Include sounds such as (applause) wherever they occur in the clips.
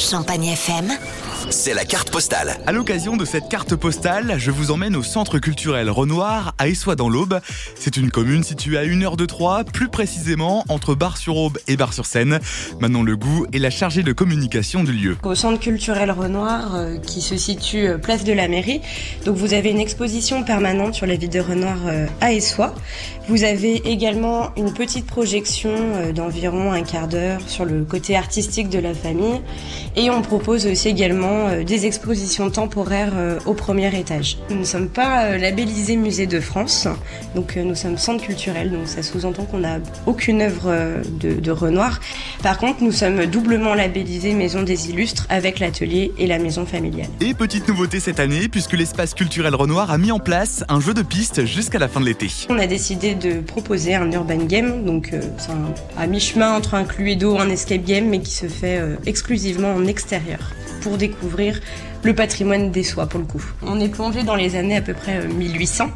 Champagne FM. C'est la carte postale. À l'occasion de cette carte postale, je vous emmène au centre culturel Renoir à Essois dans l'Aube. C'est une commune située à 1 heure de Troyes, plus précisément entre Bar-sur-Aube et Bar-sur-Seine. Manon Legout est la chargée de communication du lieu. Au centre culturel Renoir, euh, qui se situe euh, place de la mairie, donc vous avez une exposition permanente sur la vie de Renoir euh, à Essois. Vous avez également une petite projection euh, d'environ un quart d'heure sur le côté artistique de la famille. Et on propose aussi également euh, des expositions temporaires euh, au premier étage. Nous ne sommes pas euh, labellisés Musée de France, donc nous sommes centre culturel, donc ça sous-entend qu'on n'a aucune œuvre de, de Renoir. Par contre, nous sommes doublement labellisés Maison des Illustres avec l'atelier et la maison familiale. Et petite nouveauté cette année, puisque l'espace culturel Renoir a mis en place un jeu de piste jusqu'à la fin de l'été. On a décidé de proposer un urban game, donc c'est à mi-chemin entre un Cluedo et un escape game, mais qui se fait exclusivement en extérieur pour découvrir le patrimoine des soies pour le coup. On est plongé dans les années à peu près euh, 1800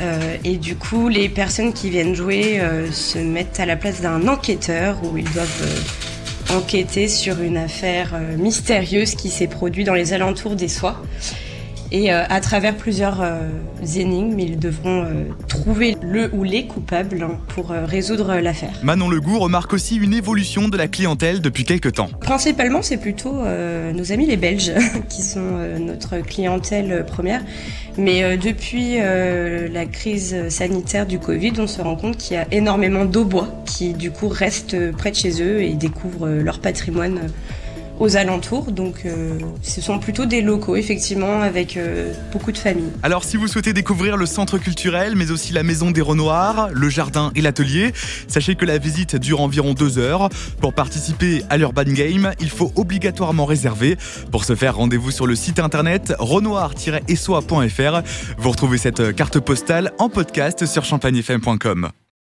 euh, et du coup les personnes qui viennent jouer euh, se mettent à la place d'un enquêteur où ils doivent euh, enquêter sur une affaire euh, mystérieuse qui s'est produite dans les alentours des soies. Et euh, à travers plusieurs euh, énigmes, ils devront euh, trouver le ou les coupables hein, pour euh, résoudre l'affaire. Manon Legout remarque aussi une évolution de la clientèle depuis quelques temps. Principalement, c'est plutôt nos amis les Belges (laughs) qui sont notre clientèle première. Mais depuis la crise sanitaire du Covid, on se rend compte qu'il y a énormément d'aubois qui du coup restent près de chez eux et découvrent leur patrimoine aux alentours. Donc euh, ce sont plutôt des locaux, effectivement, avec euh, beaucoup de familles. Alors si vous souhaitez découvrir le centre culturel, mais aussi la maison des Renoirs, le jardin et l'atelier, sachez que la visite dure environ deux heures. Pour participer à l'Urban Game, il faut obligatoirement réserver. Pour ce faire, rendez-vous sur le site internet renoir-essois.fr. Vous retrouvez cette carte postale en podcast sur champagnefm.com.